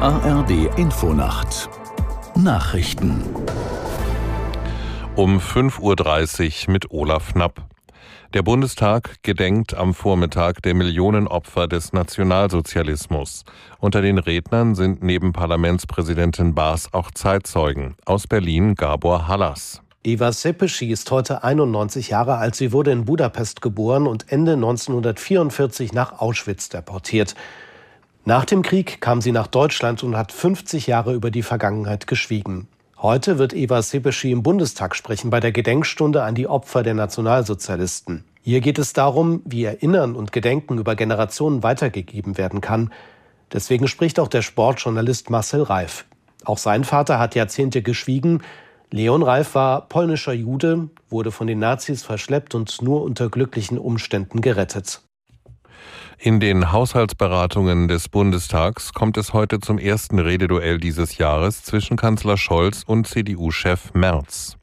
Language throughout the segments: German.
ARD Infonacht Nachrichten um 5.30 Uhr mit Olaf Knapp. Der Bundestag gedenkt am Vormittag der Millionen Opfer des Nationalsozialismus. Unter den Rednern sind neben Parlamentspräsidentin Baas auch Zeitzeugen. Aus Berlin Gabor Hallas. Eva Sepeschi ist heute 91 Jahre alt. Sie wurde in Budapest geboren und Ende 1944 nach Auschwitz deportiert. Nach dem Krieg kam sie nach Deutschland und hat 50 Jahre über die Vergangenheit geschwiegen. Heute wird Eva Sebeschi im Bundestag sprechen bei der Gedenkstunde an die Opfer der Nationalsozialisten. Hier geht es darum, wie Erinnern und Gedenken über Generationen weitergegeben werden kann. Deswegen spricht auch der Sportjournalist Marcel Reif. Auch sein Vater hat Jahrzehnte geschwiegen. Leon Reif war polnischer Jude, wurde von den Nazis verschleppt und nur unter glücklichen Umständen gerettet. In den Haushaltsberatungen des Bundestags kommt es heute zum ersten Rededuell dieses Jahres zwischen Kanzler Scholz und CDU-Chef Merz.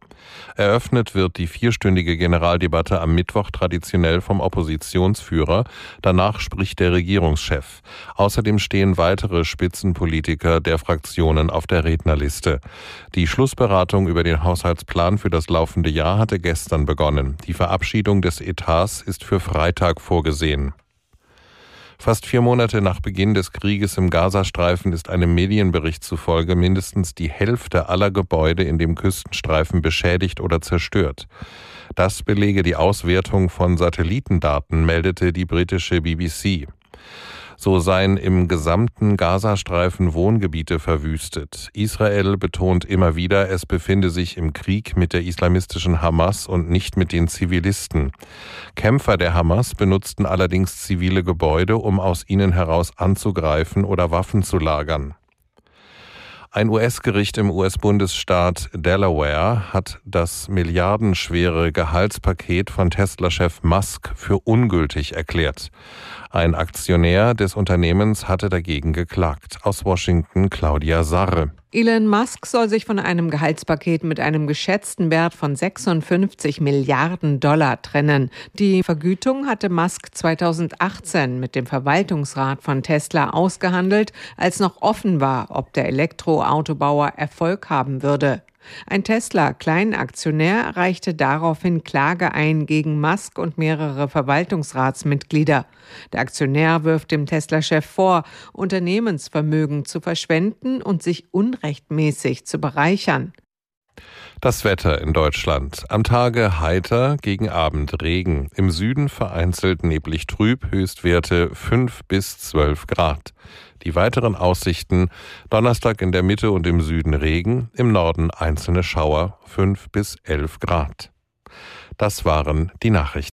Eröffnet wird die vierstündige Generaldebatte am Mittwoch traditionell vom Oppositionsführer. Danach spricht der Regierungschef. Außerdem stehen weitere Spitzenpolitiker der Fraktionen auf der Rednerliste. Die Schlussberatung über den Haushaltsplan für das laufende Jahr hatte gestern begonnen. Die Verabschiedung des Etats ist für Freitag vorgesehen. Fast vier Monate nach Beginn des Krieges im Gazastreifen ist einem Medienbericht zufolge mindestens die Hälfte aller Gebäude in dem Küstenstreifen beschädigt oder zerstört. Das belege die Auswertung von Satellitendaten, meldete die britische BBC. So seien im gesamten Gazastreifen Wohngebiete verwüstet. Israel betont immer wieder, es befinde sich im Krieg mit der islamistischen Hamas und nicht mit den Zivilisten. Kämpfer der Hamas benutzten allerdings zivile Gebäude, um aus ihnen heraus anzugreifen oder Waffen zu lagern. Ein US-Gericht im US-Bundesstaat Delaware hat das milliardenschwere Gehaltspaket von Tesla-Chef Musk für ungültig erklärt. Ein Aktionär des Unternehmens hatte dagegen geklagt. Aus Washington Claudia Sarre. Elon Musk soll sich von einem Gehaltspaket mit einem geschätzten Wert von 56 Milliarden Dollar trennen. Die Vergütung hatte Musk 2018 mit dem Verwaltungsrat von Tesla ausgehandelt, als noch offen war, ob der Elektroautobauer Erfolg haben würde. Ein Tesla-Kleinaktionär reichte daraufhin Klage ein gegen Musk und mehrere Verwaltungsratsmitglieder. Der Aktionär wirft dem Tesla-Chef vor, Unternehmensvermögen zu verschwenden und sich unrechtmäßig zu bereichern. Das Wetter in Deutschland. Am Tage heiter, gegen Abend Regen. Im Süden vereinzelt neblig trüb, Höchstwerte 5 bis 12 Grad. Die weiteren Aussichten. Donnerstag in der Mitte und im Süden Regen, im Norden einzelne Schauer 5 bis 11 Grad. Das waren die Nachrichten.